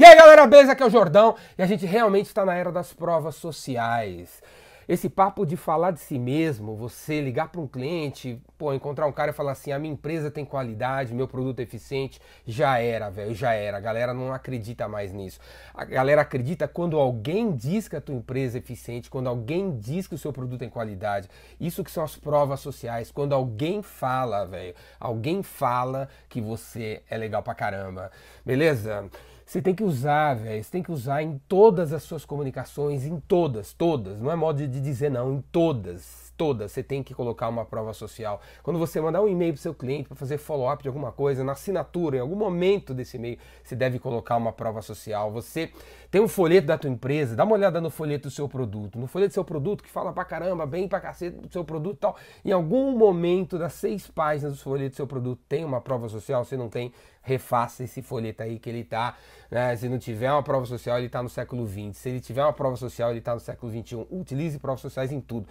E aí galera, beleza? Aqui é o Jordão e a gente realmente está na era das provas sociais. Esse papo de falar de si mesmo, você ligar para um cliente, pô, encontrar um cara e falar assim: a minha empresa tem qualidade, meu produto é eficiente, já era, velho, já era. A galera não acredita mais nisso. A galera acredita quando alguém diz que a tua empresa é eficiente, quando alguém diz que o seu produto tem qualidade. Isso que são as provas sociais. Quando alguém fala, velho, alguém fala que você é legal pra caramba. Beleza? Você tem que usar, velho. Você tem que usar em todas as suas comunicações, em todas, todas. Não é modo de dizer não, em todas, todas. Você tem que colocar uma prova social. Quando você mandar um e-mail para seu cliente para fazer follow-up de alguma coisa, na assinatura, em algum momento desse e-mail, você deve colocar uma prova social. Você tem um folheto da tua empresa, dá uma olhada no folheto do seu produto. No folheto do seu produto que fala pra caramba, bem pra cacete do seu produto e tal. Em algum momento das seis páginas do folheto do seu produto tem uma prova social, você não tem, refaça esse folheto aí que ele tá, né? Se não tiver uma prova social, ele tá no século XX. Se ele tiver uma prova social, ele tá no século XXI. Utilize provas sociais em tudo.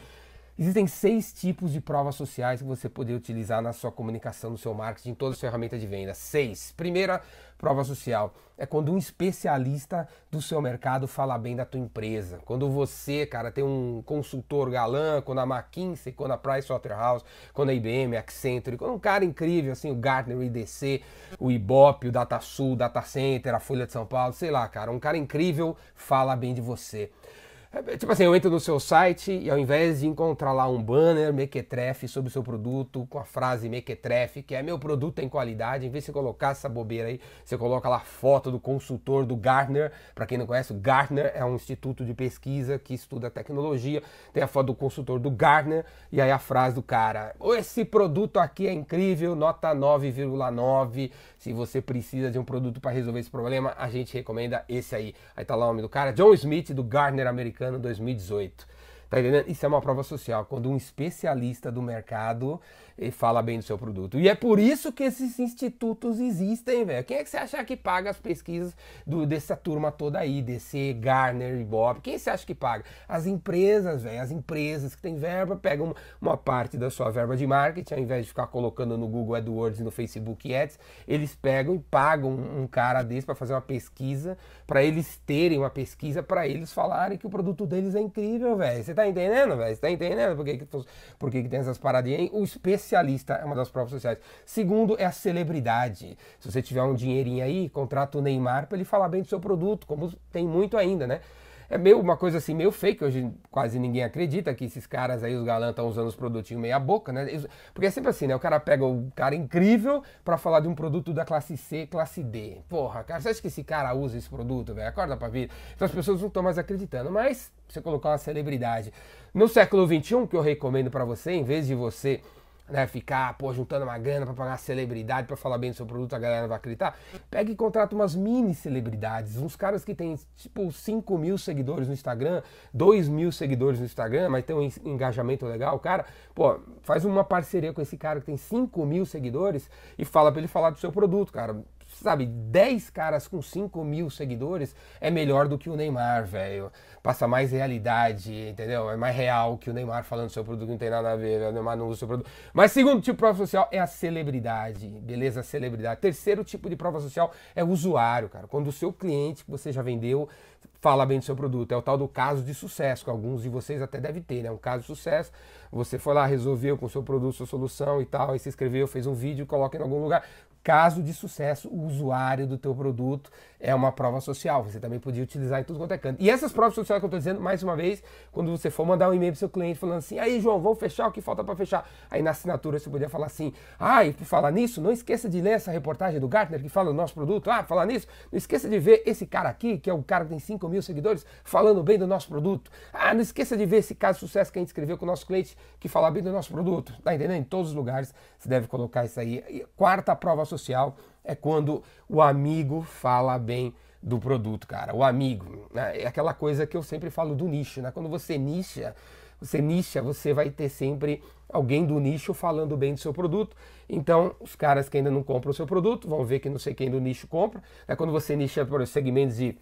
Existem seis tipos de provas sociais que você poder utilizar na sua comunicação, no seu marketing, em todas as ferramentas de venda. Seis. Primeira prova social é quando um especialista do seu mercado fala bem da tua empresa. Quando você, cara, tem um consultor galã, quando a McKinsey, quando a Pricewaterhouse, quando a IBM, a Accenture, quando um cara incrível, assim, o Gartner, o IDC, o Ibope, o DataSul, o Data Center, a Folha de São Paulo, sei lá, cara, um cara incrível fala bem de você. É, tipo assim, eu entro no seu site e ao invés de encontrar lá um banner mequetrefe sobre o seu produto, com a frase mequetrefe, que é meu produto tem qualidade, em vez de você colocar essa bobeira aí, você coloca lá foto do consultor do Gartner. Para quem não conhece, o Gartner é um instituto de pesquisa que estuda tecnologia. Tem a foto do consultor do Gartner e aí a frase do cara: esse produto aqui é incrível, nota 9,9. Se você precisa de um produto para resolver esse problema, a gente recomenda esse aí. Aí tá lá o nome do cara, John Smith, do Gartner americano 2018. Tá entendendo? Isso é uma prova social. Quando um especialista do mercado e fala bem do seu produto. E é por isso que esses institutos existem, velho. Quem é que você acha que paga as pesquisas do, dessa turma toda aí, desse Garner e Bob? Quem você acha que paga? As empresas, velho. As empresas que têm verba pegam uma parte da sua verba de marketing, ao invés de ficar colocando no Google AdWords e no Facebook Ads, eles pegam e pagam um cara desse para fazer uma pesquisa, para eles terem uma pesquisa, para eles falarem que o produto deles é incrível, velho. Tá entendendo, velho? Você tá entendendo por que, que, por que, que tem essas paradinhas? O especialista especialista é uma das provas sociais. Segundo é a celebridade. Se você tiver um dinheirinho aí, contrata o Neymar para ele falar bem do seu produto, como tem muito ainda, né? É meio uma coisa assim, meio fake, hoje quase ninguém acredita que esses caras aí, os galãs, estão usando os produtinhos meia boca, né? Porque é sempre assim, né? O cara pega o cara incrível para falar de um produto da classe C, classe D. Porra, cara, você acha que esse cara usa esse produto, velho? Acorda pra vida. Então as pessoas não estão mais acreditando, mas você colocar uma celebridade. No século XXI, que eu recomendo para você, em vez de você né, ficar, pô, juntando uma grana para pagar celebridade para falar bem do seu produto, a galera vai acreditar. Pega e contrata umas mini celebridades, uns caras que tem tipo 5 mil seguidores no Instagram, 2 mil seguidores no Instagram, mas tem um engajamento legal, cara, pô, faz uma parceria com esse cara que tem 5 mil seguidores e fala para ele falar do seu produto, cara sabe, 10 caras com 5 mil seguidores é melhor do que o Neymar, velho. Passa mais realidade, entendeu? É mais real que o Neymar falando do seu produto, não tem nada a ver, o Neymar não usa seu produto. Mas segundo tipo de prova social é a celebridade, beleza? A celebridade. Terceiro tipo de prova social é o usuário, cara. Quando o seu cliente que você já vendeu fala bem do seu produto. É o tal do caso de sucesso, que alguns de vocês até devem ter, né? Um caso de sucesso. Você foi lá, resolveu com o seu produto, sua solução e tal, e se inscreveu, fez um vídeo, coloca em algum lugar. Caso de sucesso, o usuário do teu produto é uma prova social. Você também podia utilizar em tudo quanto é canto. E essas provas sociais que eu estou dizendo, mais uma vez, quando você for mandar um e-mail para seu cliente falando assim, aí João, vamos fechar o que falta para fechar. Aí na assinatura você podia falar assim, ah, e por falar nisso, não esqueça de ler essa reportagem do Gartner que fala do nosso produto. Ah, falar nisso, não esqueça de ver esse cara aqui, que é o cara que tem 5 mil seguidores, falando bem do nosso produto. Ah, não esqueça de ver esse caso de sucesso que a gente escreveu com o nosso cliente que fala bem do nosso produto. Tá entendendo? Em todos os lugares você deve colocar isso aí. E quarta prova social é quando o amigo fala bem do produto, cara. O amigo. Né? É aquela coisa que eu sempre falo do nicho, né? Quando você nicha, você nicha, você vai ter sempre alguém do nicho falando bem do seu produto. Então, os caras que ainda não compram o seu produto vão ver que não sei quem do nicho compra. É quando você nicha por segmentos de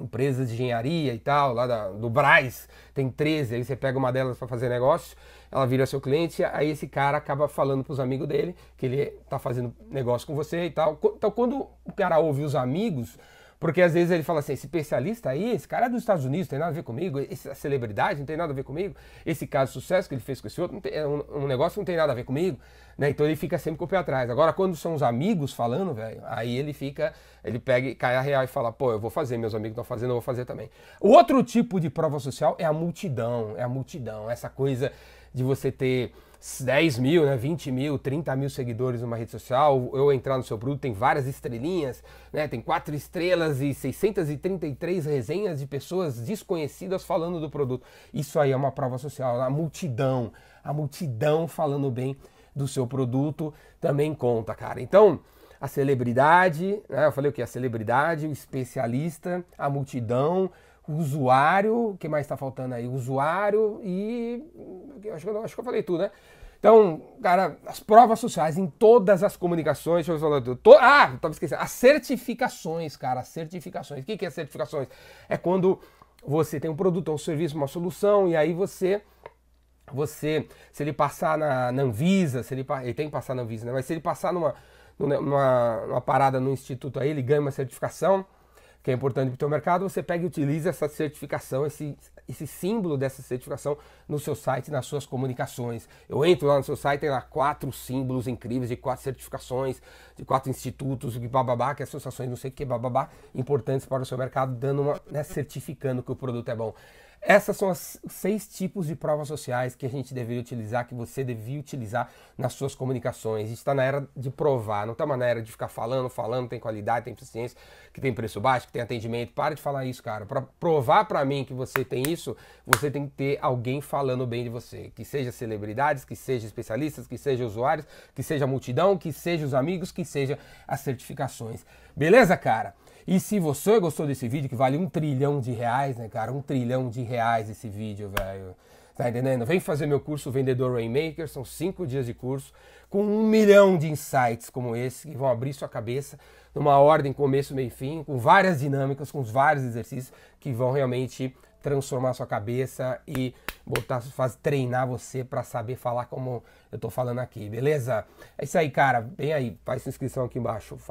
empresas de engenharia e tal, lá da, do Braz, tem 13, aí você pega uma delas para fazer negócio, ela vira seu cliente, aí esse cara acaba falando para os amigos dele que ele está fazendo negócio com você e tal. Então, quando o cara ouve os amigos, Porque às vezes ele fala assim, esse especialista aí, esse cara é dos Estados Unidos, tem nada a ver comigo, essa celebridade não tem nada a ver comigo, esse caso de sucesso que ele fez com esse outro, tem, é um, um, negócio não tem nada a ver comigo, né? Então ele fica sempre com o pé atrás. Agora, quando são os amigos falando, velho, aí ele fica, ele pega, cai a real e fala, pô, eu vou fazer, meus amigos estão fazendo, eu vou fazer também. O outro tipo de prova social é a multidão, é a multidão, essa coisa de você ter 10 mil, né, 20 mil, 30 mil seguidores numa rede social, eu entrar no seu produto, tem várias estrelinhas, né, tem quatro estrelas e 633 resenhas de pessoas desconhecidas falando do produto. Isso aí é uma prova social, a multidão, a multidão falando bem do seu produto também conta, cara. Então, a celebridade, né, eu falei o que? A celebridade, o especialista, a multidão, usuário, o que mais está faltando aí? Usuário e. Acho que, eu, acho que eu falei tudo, né? Então, cara, as provas sociais em todas as comunicações, deixa eu falar tudo. To, ah, estava esquecendo. As certificações, cara, as certificações. O que, que é certificações? É quando você tem um produto, um serviço, uma solução, e aí você. Você, se ele passar na, na Anvisa, se ele, ele tem que passar na Anvisa, né? Mas se ele passar numa, numa, numa parada no instituto aí, ele ganha uma certificação que é importante para o teu mercado, você pega e utiliza essa certificação, esse, esse símbolo dessa certificação no seu site, nas suas comunicações. Eu entro lá no seu site, tem lá quatro símbolos incríveis de quatro certificações, de quatro institutos, bababá, que é associações, não sei o que, bababá, importantes para o seu mercado, dando uma, né, certificando que o produto é bom. Essas são os seis tipos de provas sociais que a gente deveria utilizar, que você devia utilizar nas suas comunicações. A gente está na era de provar, não estamos na era de ficar falando, falando, tem qualidade, tem eficiência, que tem preço baixo, que tem atendimento. Para de falar isso, cara. Para provar para mim que você tem isso, você tem que ter alguém falando bem de você. Que seja celebridades, que seja especialistas, que seja usuários, que seja multidão, que seja os amigos, que seja as certificações. Beleza, cara? E se você gostou desse vídeo, que vale um trilhão de reais, né, cara? Um trilhão de reais esse vídeo, velho. Tá entendendo? Vem fazer meu curso Vendedor Rainmaker, são cinco dias de curso, com um milhão de insights como esse, que vão abrir sua cabeça numa ordem começo, meio e fim, com várias dinâmicas, com vários exercícios que vão realmente transformar sua cabeça e botar, faz, treinar você para saber falar como eu tô falando aqui, beleza? É isso aí, cara. Vem aí, faz sua inscrição aqui embaixo. Falou.